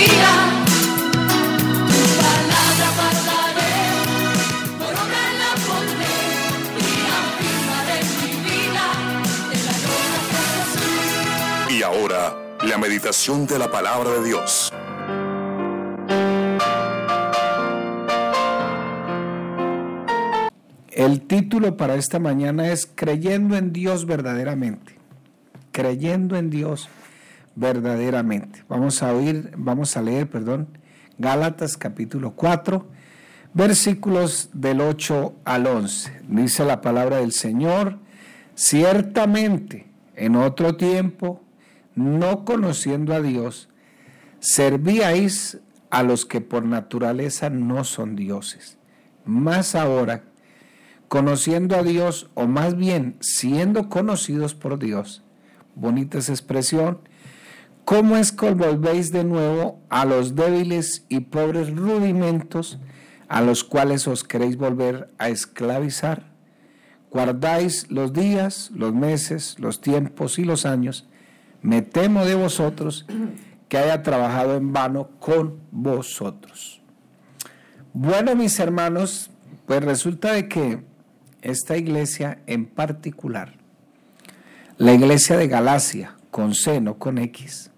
de la. Y ahora, la meditación de la palabra de Dios. El título para esta mañana es Creyendo en Dios verdaderamente. Creyendo en Dios verdaderamente. Vamos a oír, vamos a leer, perdón, Gálatas capítulo 4, versículos del 8 al 11. Dice la palabra del Señor, ciertamente en otro tiempo, no conociendo a Dios, servíais a los que por naturaleza no son dioses. Más ahora, conociendo a Dios, o más bien siendo conocidos por Dios, bonita esa expresión, ¿cómo es que volvéis de nuevo a los débiles y pobres rudimentos a los cuales os queréis volver a esclavizar? Guardáis los días, los meses, los tiempos y los años. Me temo de vosotros que haya trabajado en vano con vosotros. Bueno, mis hermanos, pues resulta de que esta iglesia en particular, la iglesia de Galacia, con C, no con X,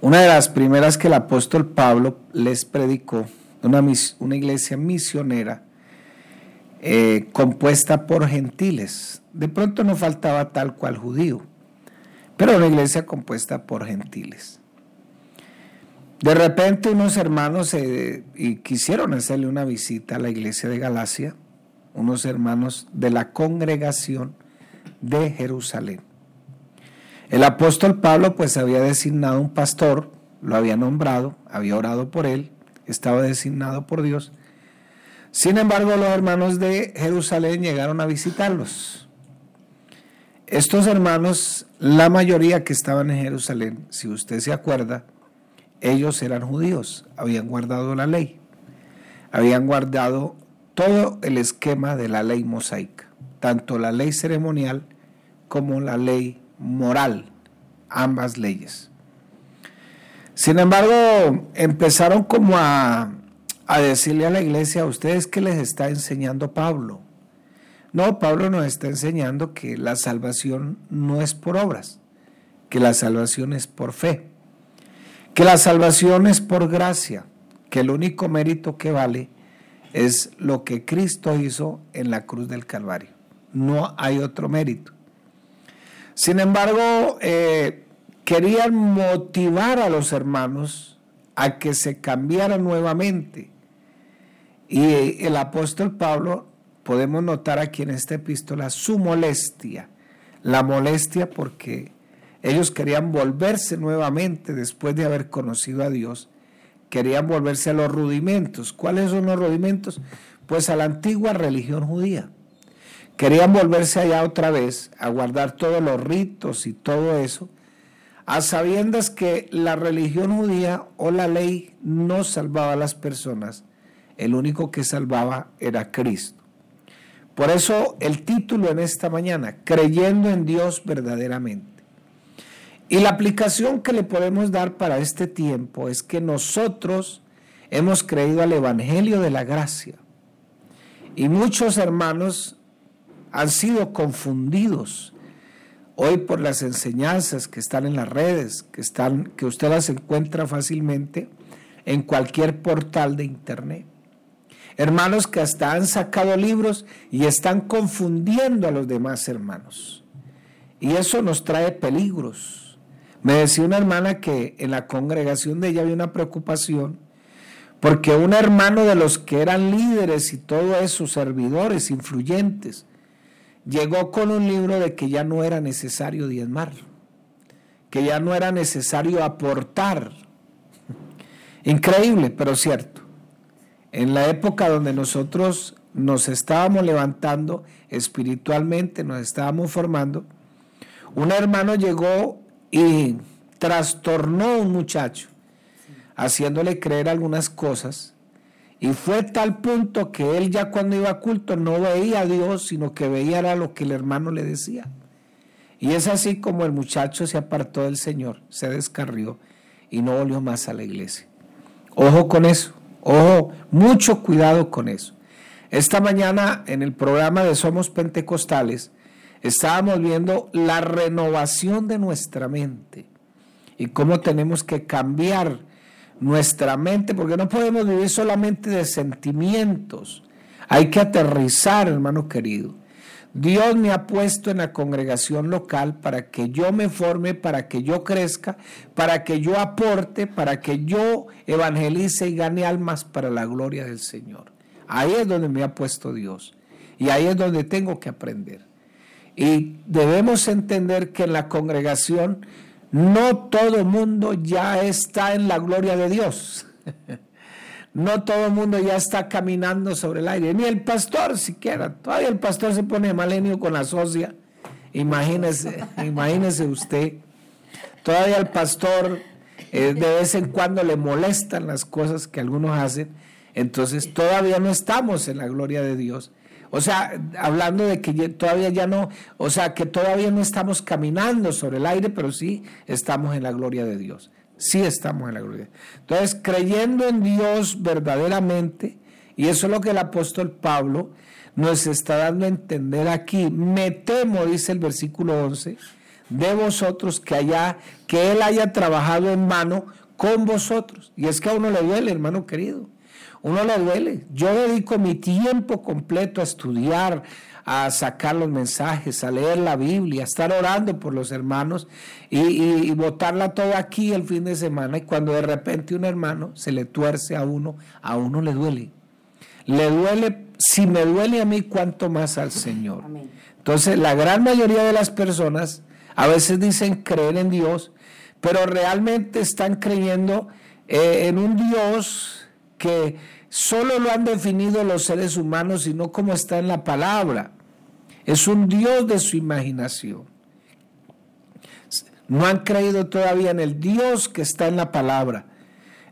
una de las primeras que el apóstol Pablo les predicó, una, una iglesia misionera eh, compuesta por gentiles. De pronto no faltaba tal cual judío, pero una iglesia compuesta por gentiles. De repente unos hermanos eh, y quisieron hacerle una visita a la iglesia de Galacia, unos hermanos de la congregación de Jerusalén. El apóstol Pablo pues había designado un pastor, lo había nombrado, había orado por él, estaba designado por Dios. Sin embargo, los hermanos de Jerusalén llegaron a visitarlos. Estos hermanos, la mayoría que estaban en Jerusalén, si usted se acuerda, ellos eran judíos, habían guardado la ley, habían guardado todo el esquema de la ley mosaica, tanto la ley ceremonial como la ley moral, ambas leyes. Sin embargo, empezaron como a, a decirle a la iglesia, ¿a ustedes qué les está enseñando Pablo? No, Pablo nos está enseñando que la salvación no es por obras, que la salvación es por fe, que la salvación es por gracia, que el único mérito que vale es lo que Cristo hizo en la cruz del Calvario. No hay otro mérito. Sin embargo, eh, querían motivar a los hermanos a que se cambiaran nuevamente. Y el apóstol Pablo, podemos notar aquí en esta epístola su molestia. La molestia porque ellos querían volverse nuevamente después de haber conocido a Dios querían volverse a los rudimentos. ¿Cuáles son los rudimentos? Pues a la antigua religión judía. Querían volverse allá otra vez a guardar todos los ritos y todo eso, a sabiendas que la religión judía o la ley no salvaba a las personas, el único que salvaba era Cristo. Por eso el título en esta mañana, creyendo en Dios verdaderamente. Y la aplicación que le podemos dar para este tiempo es que nosotros hemos creído al Evangelio de la Gracia. Y muchos hermanos han sido confundidos hoy por las enseñanzas que están en las redes, que, están, que usted las encuentra fácilmente en cualquier portal de internet. Hermanos que hasta han sacado libros y están confundiendo a los demás hermanos. Y eso nos trae peligros me decía una hermana que en la congregación de ella había una preocupación porque un hermano de los que eran líderes y todos esos servidores influyentes llegó con un libro de que ya no era necesario diezmar, que ya no era necesario aportar. Increíble, pero cierto. En la época donde nosotros nos estábamos levantando espiritualmente, nos estábamos formando, un hermano llegó y trastornó a un muchacho, haciéndole creer algunas cosas. Y fue tal punto que él ya cuando iba a culto no veía a Dios, sino que veía era lo que el hermano le decía. Y es así como el muchacho se apartó del Señor, se descarrió y no volvió más a la iglesia. Ojo con eso, ojo, mucho cuidado con eso. Esta mañana en el programa de Somos Pentecostales estábamos viendo la renovación de nuestra mente y cómo tenemos que cambiar nuestra mente, porque no podemos vivir solamente de sentimientos. Hay que aterrizar, hermano querido. Dios me ha puesto en la congregación local para que yo me forme, para que yo crezca, para que yo aporte, para que yo evangelice y gane almas para la gloria del Señor. Ahí es donde me ha puesto Dios. Y ahí es donde tengo que aprender. Y debemos entender que en la congregación no todo mundo ya está en la gloria de Dios. No todo el mundo ya está caminando sobre el aire, ni el pastor siquiera. Todavía el pastor se pone malenio con la socia. Imagínese, imagínese usted. Todavía el pastor eh, de vez en cuando le molestan las cosas que algunos hacen. Entonces todavía no estamos en la gloria de Dios. O sea, hablando de que todavía ya no, o sea, que todavía no estamos caminando sobre el aire, pero sí estamos en la gloria de Dios sí estamos en la gloria. Entonces, creyendo en Dios verdaderamente, y eso es lo que el apóstol Pablo nos está dando a entender aquí, me temo, dice el versículo 11, de vosotros que haya, que Él haya trabajado en mano con vosotros. Y es que a uno le duele, hermano querido. Uno le duele. Yo dedico mi tiempo completo a estudiar, a sacar los mensajes, a leer la Biblia, a estar orando por los hermanos y, botarla toda aquí el fin de semana. Y cuando de repente un hermano se le tuerce a uno, a uno le duele. Le duele, si me duele a mí, cuánto más al Señor. Entonces, la gran mayoría de las personas a veces dicen creer en Dios, pero realmente están creyendo eh, en un Dios que solo lo han definido los seres humanos y no como está en la palabra. Es un Dios de su imaginación. No han creído todavía en el Dios que está en la palabra,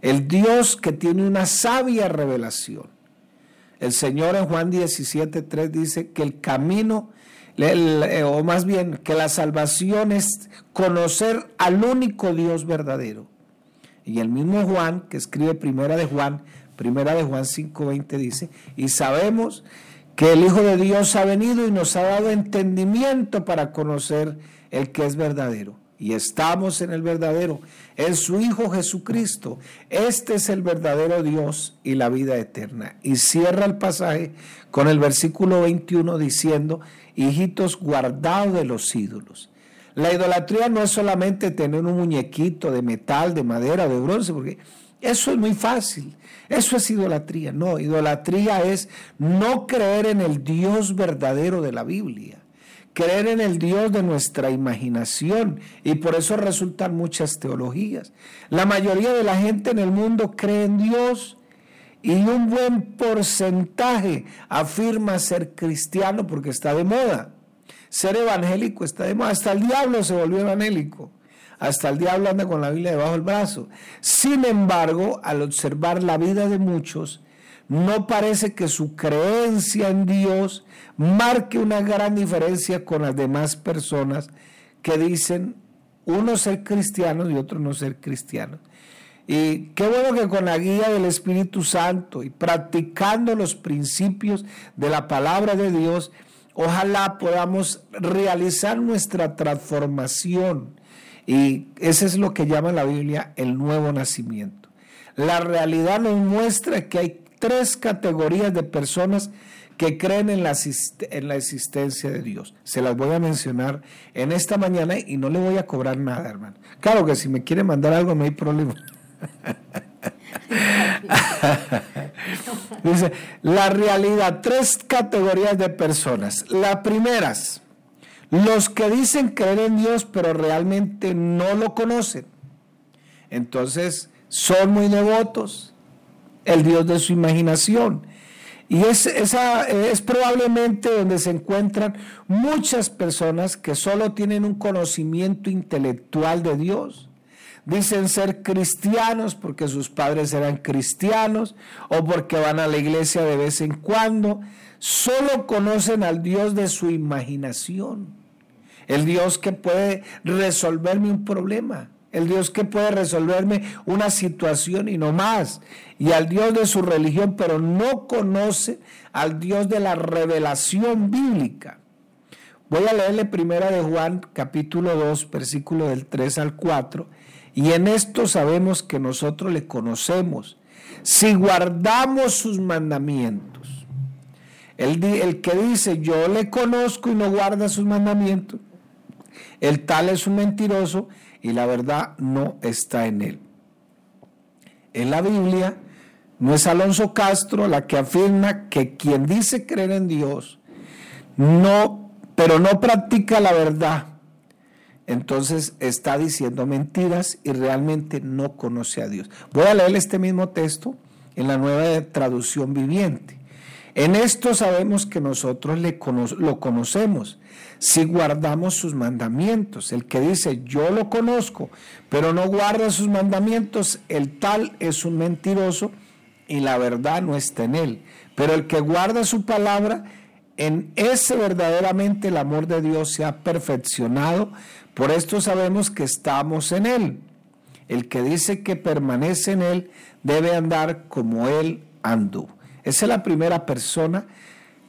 el Dios que tiene una sabia revelación. El Señor en Juan 17.3 dice que el camino, eh, o más bien que la salvación es conocer al único Dios verdadero. Y el mismo Juan, que escribe Primera de Juan, Primera de Juan 5.20 dice, y sabemos que el Hijo de Dios ha venido y nos ha dado entendimiento para conocer el que es verdadero. Y estamos en el verdadero, en su Hijo Jesucristo. Este es el verdadero Dios y la vida eterna. Y cierra el pasaje con el versículo 21 diciendo, hijitos guardados de los ídolos. La idolatría no es solamente tener un muñequito de metal, de madera, de bronce, porque eso es muy fácil. Eso es idolatría. No, idolatría es no creer en el Dios verdadero de la Biblia. Creer en el Dios de nuestra imaginación. Y por eso resultan muchas teologías. La mayoría de la gente en el mundo cree en Dios. Y un buen porcentaje afirma ser cristiano porque está de moda. Ser evangélico está de moda. Hasta el diablo se volvió evangélico. Hasta el diablo anda con la Biblia debajo del brazo. Sin embargo, al observar la vida de muchos, no parece que su creencia en Dios marque una gran diferencia con las demás personas que dicen uno ser cristiano y otro no ser cristiano. Y qué bueno que con la guía del Espíritu Santo y practicando los principios de la palabra de Dios, ojalá podamos realizar nuestra transformación y ese es lo que llama la Biblia el nuevo nacimiento. La realidad nos muestra que hay tres categorías de personas que creen en la, en la existencia de Dios. Se las voy a mencionar en esta mañana y no le voy a cobrar nada, hermano. Claro que si me quiere mandar algo no hay problema. Dice, la realidad, tres categorías de personas. Las primeras, los que dicen creer en Dios pero realmente no lo conocen. Entonces son muy devotos, el Dios de su imaginación. Y es, esa, es probablemente donde se encuentran muchas personas que solo tienen un conocimiento intelectual de Dios. Dicen ser cristianos porque sus padres eran cristianos o porque van a la iglesia de vez en cuando. Solo conocen al Dios de su imaginación el Dios que puede resolverme un problema, el Dios que puede resolverme una situación y no más, y al Dios de su religión, pero no conoce al Dios de la revelación bíblica. Voy a leerle primera de Juan capítulo 2, versículo del 3 al 4, y en esto sabemos que nosotros le conocemos, si guardamos sus mandamientos. El, el que dice, yo le conozco y no guarda sus mandamientos, el tal es un mentiroso y la verdad no está en él. En la Biblia no es Alonso Castro la que afirma que quien dice creer en Dios, no, pero no practica la verdad, entonces está diciendo mentiras y realmente no conoce a Dios. Voy a leer este mismo texto en la nueva traducción viviente. En esto sabemos que nosotros le lo conocemos si guardamos sus mandamientos. El que dice yo lo conozco, pero no guarda sus mandamientos, el tal es un mentiroso y la verdad no está en él. Pero el que guarda su palabra, en ese verdaderamente el amor de Dios se ha perfeccionado. Por esto sabemos que estamos en él. El que dice que permanece en él debe andar como él anduvo. Esa es la primera persona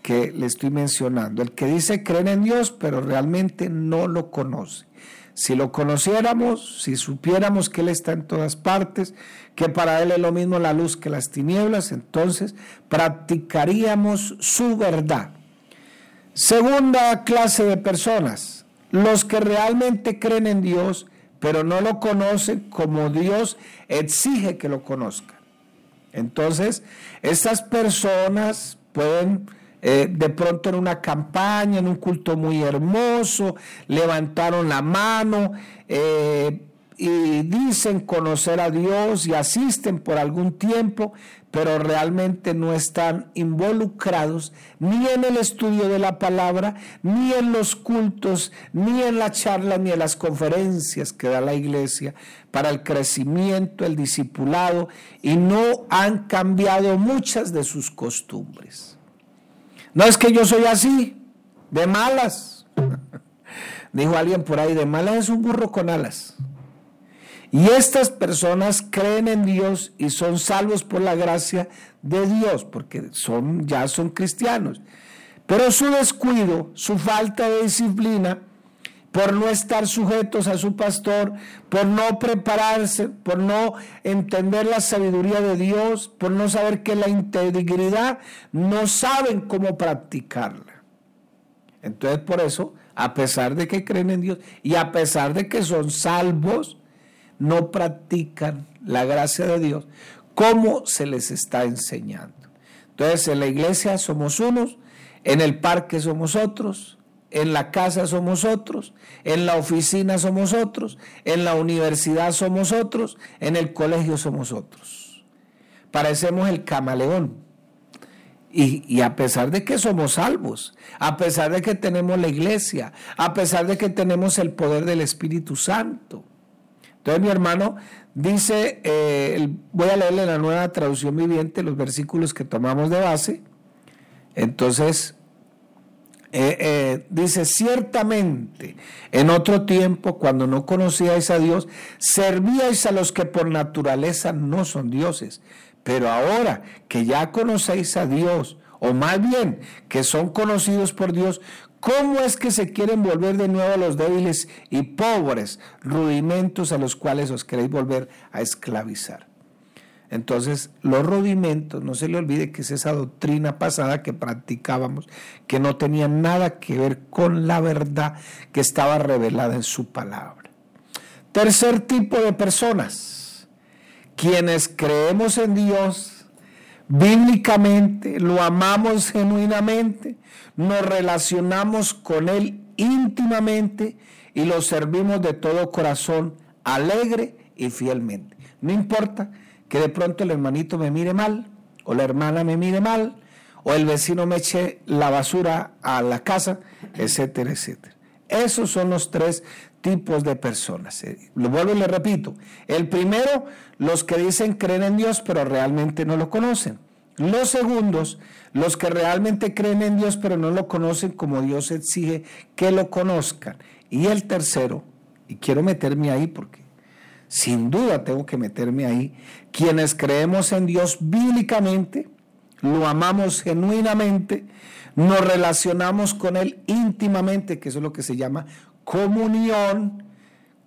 que le estoy mencionando. El que dice creer en Dios, pero realmente no lo conoce. Si lo conociéramos, si supiéramos que Él está en todas partes, que para Él es lo mismo la luz que las tinieblas, entonces practicaríamos su verdad. Segunda clase de personas, los que realmente creen en Dios, pero no lo conocen como Dios exige que lo conozcan. Entonces, estas personas pueden eh, de pronto en una campaña, en un culto muy hermoso, levantaron la mano eh, y dicen conocer a Dios y asisten por algún tiempo, pero realmente no están involucrados ni en el estudio de la palabra, ni en los cultos, ni en la charla, ni en las conferencias que da la iglesia para el crecimiento, el discipulado, y no han cambiado muchas de sus costumbres. No es que yo soy así, de malas. Dijo alguien por ahí, de malas es un burro con alas. Y estas personas creen en Dios y son salvos por la gracia de Dios, porque son, ya son cristianos. Pero su descuido, su falta de disciplina, por no estar sujetos a su pastor, por no prepararse, por no entender la sabiduría de Dios, por no saber que la integridad, no saben cómo practicarla. Entonces por eso, a pesar de que creen en Dios y a pesar de que son salvos, no practican la gracia de Dios como se les está enseñando. Entonces en la iglesia somos unos, en el parque somos otros, en la casa somos otros, en la oficina somos otros, en la universidad somos otros, en el colegio somos otros. Parecemos el camaleón. Y, y, a pesar de que somos salvos, a pesar de que tenemos la iglesia, a pesar de que tenemos el poder del Espíritu Santo. Entonces mi hermano dice, eh, voy a leerle la nueva traducción viviente los versículos que tomamos de base. Entonces eh, eh, dice, ciertamente en otro tiempo, cuando no conocíais a Dios, servíais a los que por naturaleza no son dioses. Pero ahora que ya conocéis a Dios, o más bien que son conocidos por Dios, ¿cómo es que se quieren volver de nuevo a los débiles y pobres rudimentos a los cuales os queréis volver a esclavizar? Entonces, los rudimentos, no se le olvide que es esa doctrina pasada que practicábamos, que no tenía nada que ver con la verdad que estaba revelada en su palabra. Tercer tipo de personas, quienes creemos en Dios bíblicamente, lo amamos genuinamente, nos relacionamos con Él íntimamente y lo servimos de todo corazón, alegre y fielmente. No importa que de pronto el hermanito me mire mal, o la hermana me mire mal, o el vecino me eche la basura a la casa, etcétera, etcétera. Esos son los tres tipos de personas. Eh, lo vuelvo y le repito. El primero, los que dicen creen en Dios, pero realmente no lo conocen. Los segundos, los que realmente creen en Dios, pero no lo conocen como Dios exige que lo conozcan. Y el tercero, y quiero meterme ahí porque sin duda tengo que meterme ahí. Quienes creemos en Dios bíblicamente, lo amamos genuinamente, nos relacionamos con Él íntimamente, que eso es lo que se llama comunión,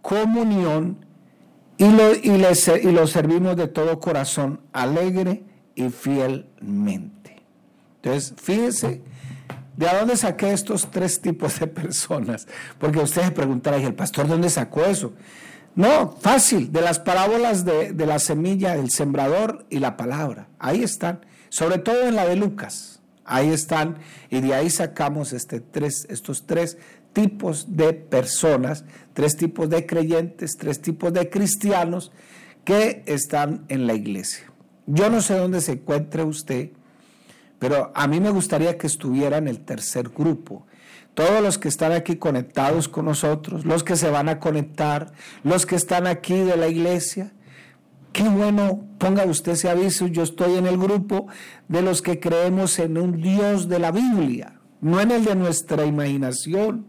comunión, y lo, y y lo servimos de todo corazón, alegre y fielmente. Entonces, fíjense, ¿de dónde saqué estos tres tipos de personas? Porque ustedes preguntarán, ¿y el pastor dónde sacó eso? No, fácil, de las parábolas de, de la semilla, el sembrador y la palabra. Ahí están, sobre todo en la de Lucas. Ahí están, y de ahí sacamos este tres, estos tres tipos de personas, tres tipos de creyentes, tres tipos de cristianos que están en la iglesia. Yo no sé dónde se encuentre usted, pero a mí me gustaría que estuviera en el tercer grupo. Todos los que están aquí conectados con nosotros, los que se van a conectar, los que están aquí de la iglesia, qué bueno, ponga usted ese aviso, yo estoy en el grupo de los que creemos en un Dios de la Biblia, no en el de nuestra imaginación,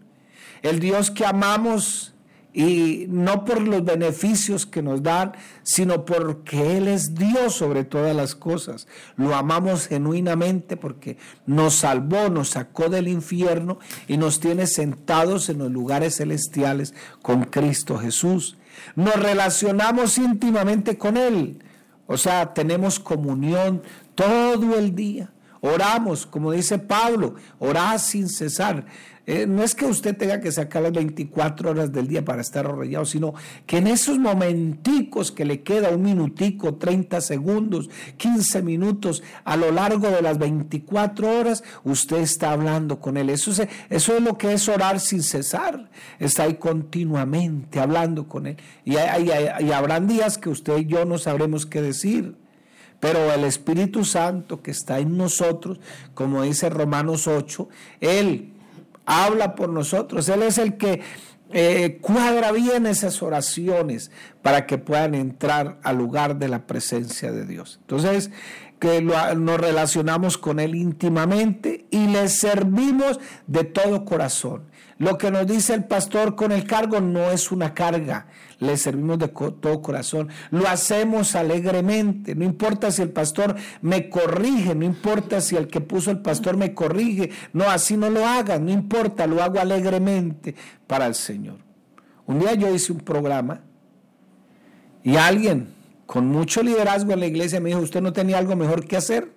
el Dios que amamos y no por los beneficios que nos dan, sino porque Él es Dios sobre todas las cosas. Lo amamos genuinamente porque nos salvó, nos sacó del infierno y nos tiene sentados en los lugares celestiales con Cristo Jesús. Nos relacionamos íntimamente con Él, o sea, tenemos comunión todo el día. Oramos, como dice Pablo, orad sin cesar. Eh, no es que usted tenga que sacar las 24 horas del día para estar arrollado, sino que en esos momenticos que le queda un minutico, 30 segundos, 15 minutos a lo largo de las 24 horas, usted está hablando con él. Eso es, eso es lo que es orar sin cesar. Está ahí continuamente hablando con él. Y habrán días que usted y yo no sabremos qué decir. Pero el Espíritu Santo que está en nosotros, como dice Romanos 8, Él habla por nosotros. Él es el que eh, cuadra bien esas oraciones para que puedan entrar al lugar de la presencia de Dios. Entonces, que nos relacionamos con Él íntimamente y le servimos de todo corazón. Lo que nos dice el pastor con el cargo no es una carga, le servimos de todo corazón, lo hacemos alegremente, no importa si el pastor me corrige, no importa si el que puso el pastor me corrige, no, así no lo haga, no importa, lo hago alegremente para el Señor. Un día yo hice un programa y alguien con mucho liderazgo en la iglesia me dijo, ¿usted no tenía algo mejor que hacer?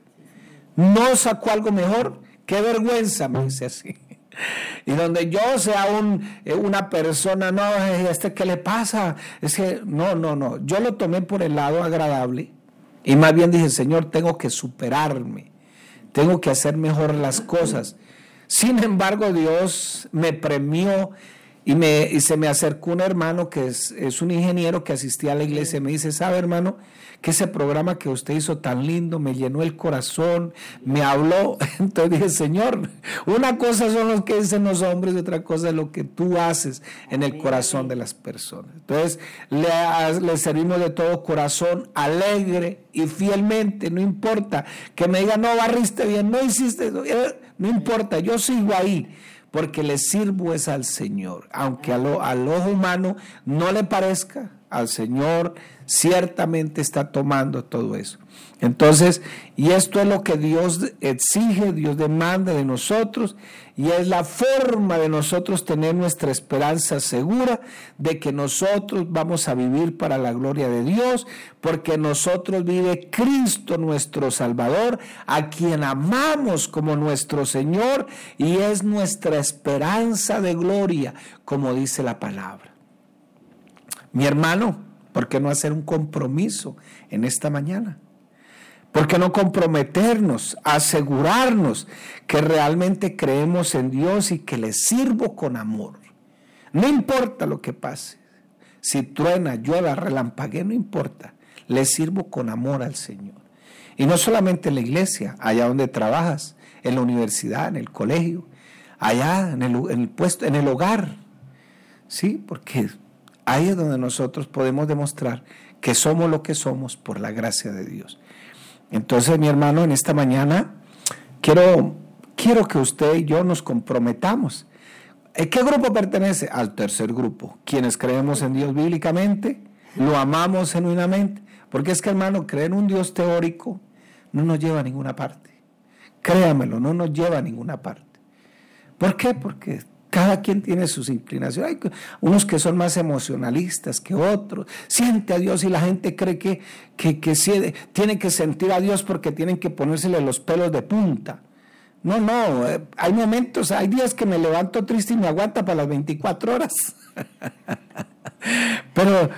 ¿No sacó algo mejor? Qué vergüenza, me dice así. Y donde yo sea eh, una persona, no, este qué le pasa, es que no, no, no, yo lo tomé por el lado agradable y más bien dije, Señor, tengo que superarme, tengo que hacer mejor las cosas. Sin embargo, Dios me premió y, me, se me acercó un hermano que es, es un ingeniero que asistía a la iglesia y me dice, ¿sabe hermano? que ese programa que usted hizo tan lindo me llenó el corazón, me habló. Entonces dije, Señor, una cosa son los que dicen los hombres y otra cosa es lo que tú haces en el corazón de las personas. Entonces le, le servimos de todo corazón, alegre y fielmente, no importa que me diga, no barriste bien, no hiciste eh, no importa, yo sigo ahí porque le sirvo es al Señor, aunque al ojo humano no le parezca, al Señor ciertamente está tomando todo eso. Entonces, y esto es lo que Dios exige, Dios demanda de nosotros, y es la forma de nosotros tener nuestra esperanza segura de que nosotros vamos a vivir para la gloria de Dios, porque nosotros vive Cristo nuestro Salvador, a quien amamos como nuestro Señor, y es nuestra esperanza de gloria, como dice la palabra. Mi hermano, ¿por qué no hacer un compromiso en esta mañana? ¿Por qué no comprometernos, asegurarnos que realmente creemos en Dios y que le sirvo con amor? No importa lo que pase. Si truena, llueva, relampague, no importa. Le sirvo con amor al Señor. Y no solamente en la iglesia, allá donde trabajas, en la universidad, en el colegio, allá en el, en el puesto, en el hogar. Sí, porque Ahí es donde nosotros podemos demostrar que somos lo que somos por la gracia de Dios. Entonces, mi hermano, en esta mañana quiero, quiero que usted y yo nos comprometamos. ¿A qué grupo pertenece? Al tercer grupo. Quienes creemos en Dios bíblicamente, lo amamos genuinamente. Porque es que, hermano, creer en un Dios teórico no nos lleva a ninguna parte. Créamelo, no nos lleva a ninguna parte. ¿Por qué? Porque cada quien tiene sus inclinaciones. Hay unos que son más emocionalistas que otros. Siente a Dios y la gente cree que, que, que tiene que sentir a Dios porque tienen que ponérsele los pelos de punta. No, no, eh, hay momentos, hay días que me levanto triste y me aguanta para las 24 horas. Pero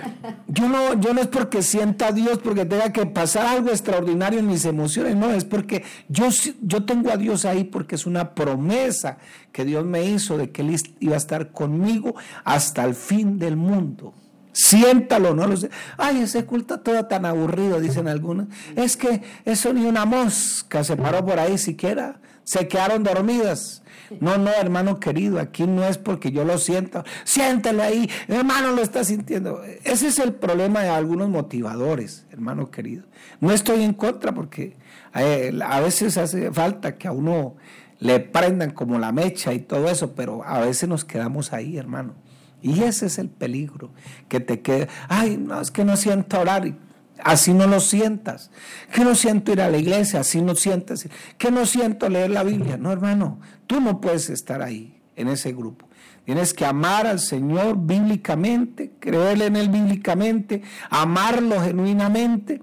yo no, yo no es porque sienta a Dios, porque tenga que pasar algo extraordinario en mis emociones, no, es porque yo, yo tengo a Dios ahí porque es una promesa que Dios me hizo de que Él iba a estar conmigo hasta el fin del mundo. Siéntalo, no lo sé. Ay, ese culto todo tan aburrido, dicen algunos. Es que eso ni una mosca se paró por ahí siquiera. Se quedaron dormidas. No, no, hermano querido, aquí no es porque yo lo siento. Siéntelo ahí, hermano lo está sintiendo. Ese es el problema de algunos motivadores, hermano querido. No estoy en contra porque eh, a veces hace falta que a uno le prendan como la mecha y todo eso, pero a veces nos quedamos ahí, hermano. Y ese es el peligro, que te quede, ay, no, es que no siento orar así no lo sientas. Que no siento ir a la iglesia, así no sientas. Que no siento leer la Biblia. No, hermano, tú no puedes estar ahí, en ese grupo. Tienes que amar al Señor bíblicamente, creerle en Él bíblicamente, amarlo genuinamente,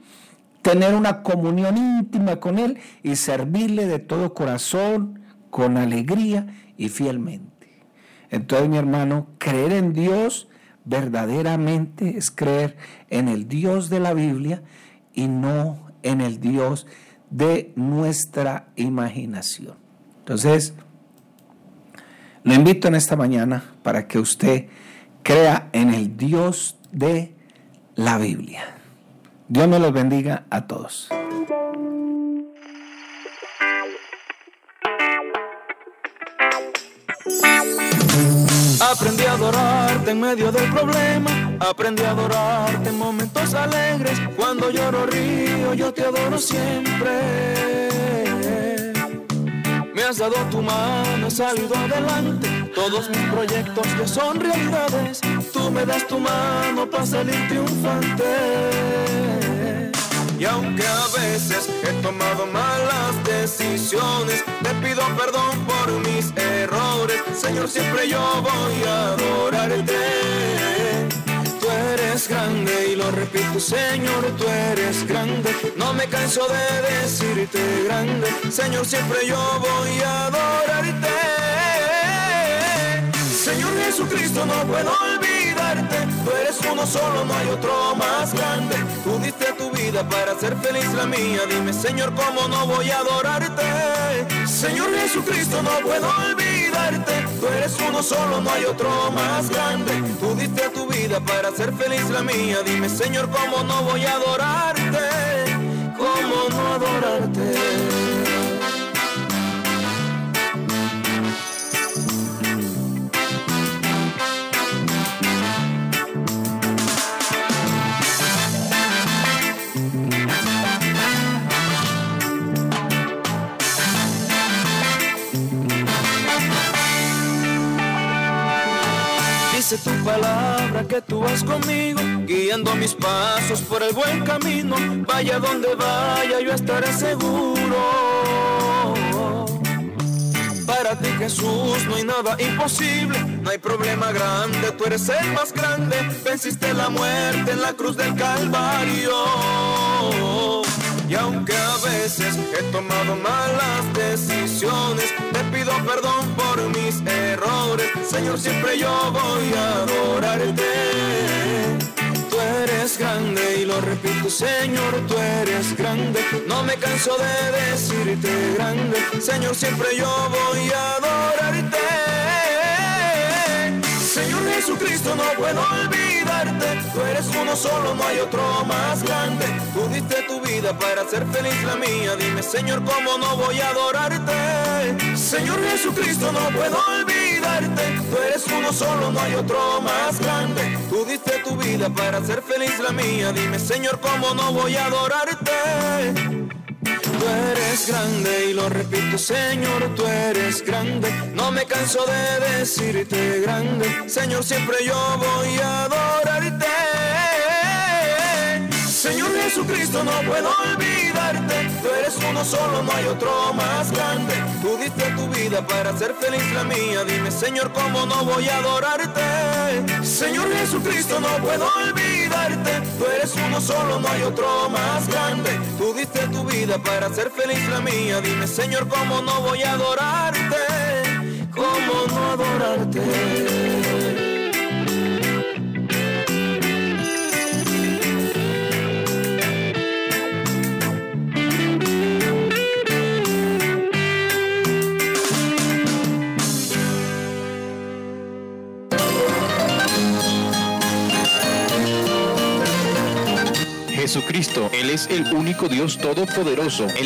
tener una comunión íntima con Él y servirle de todo corazón, con alegría y fielmente. Entonces, mi hermano, creer en Dios verdaderamente es creer en el Dios de la Biblia y no en el Dios de nuestra imaginación. Entonces, lo invito en esta mañana para que usted crea en el Dios de la Biblia. Dios me los bendiga a todos. En medio del problema. Aprendí a adorarte en momentos alegres. Cuando lloro río, yo te adoro siempre. Me has dado tu mano, he salido adelante. Todos mis proyectos ya son realidades. Tú me das tu mano para salir triunfante. Y aunque a veces he tomado malas decisiones, te pido perdón por mis errores. Señor, siempre yo voy a adorarte. Tú eres grande y lo repito, Señor, tú eres grande. No me canso de decirte grande. Señor, siempre yo voy a adorarte. Señor Jesucristo, no puedo olvidarte. Tú eres uno solo, no hay otro más grande. Vida para hacer feliz la mía. Dime, Señor, ¿cómo no voy a adorarte? Señor Jesucristo, no puedo olvidarte. Tú eres uno solo, no hay otro más grande. Tú diste tu vida para hacer feliz la mía. Dime, Señor, ¿cómo no voy a adorarte? ¿Cómo no adorarte? Tu palabra que tú vas conmigo, guiando mis pasos por el buen camino. Vaya donde vaya, yo estaré seguro. Para ti Jesús no hay nada imposible, no hay problema grande, tú eres el más grande, venciste la muerte en la cruz del Calvario. Y aunque a veces he tomado malas decisiones, te pido perdón por mis errores. Señor, siempre yo voy a adorarte. Tú eres grande y lo repito, Señor, tú eres grande. No me canso de decirte grande. Señor, siempre yo voy a adorarte. Señor Jesucristo, no puedo olvidarte. Tú eres uno solo, no hay otro más grande. Tú diste vida para hacer feliz la mía. Dime, Señor, ¿cómo no voy a adorarte? Señor Jesucristo, no puedo olvidarte. Tú eres uno solo, no hay otro más grande. Tú diste tu vida para hacer feliz la mía. Dime, Señor, ¿cómo no voy a adorarte? Tú eres grande y lo repito, Señor, tú eres grande. No me canso de decirte grande. Señor, siempre yo voy a adorarte. Señor Jesucristo, no puedo olvidarte. Tú eres uno solo, no hay otro más grande. Tú diste tu vida para hacer feliz la mía. Dime, Señor, ¿cómo no voy a adorarte? Señor Jesucristo, no puedo olvidarte. Tú eres uno solo, no hay otro más grande. Tú diste tu vida para hacer feliz la mía. Dime, Señor, ¿cómo no voy a adorarte? ¿Cómo no adorarte? Jesucristo, Él es el único Dios todopoderoso.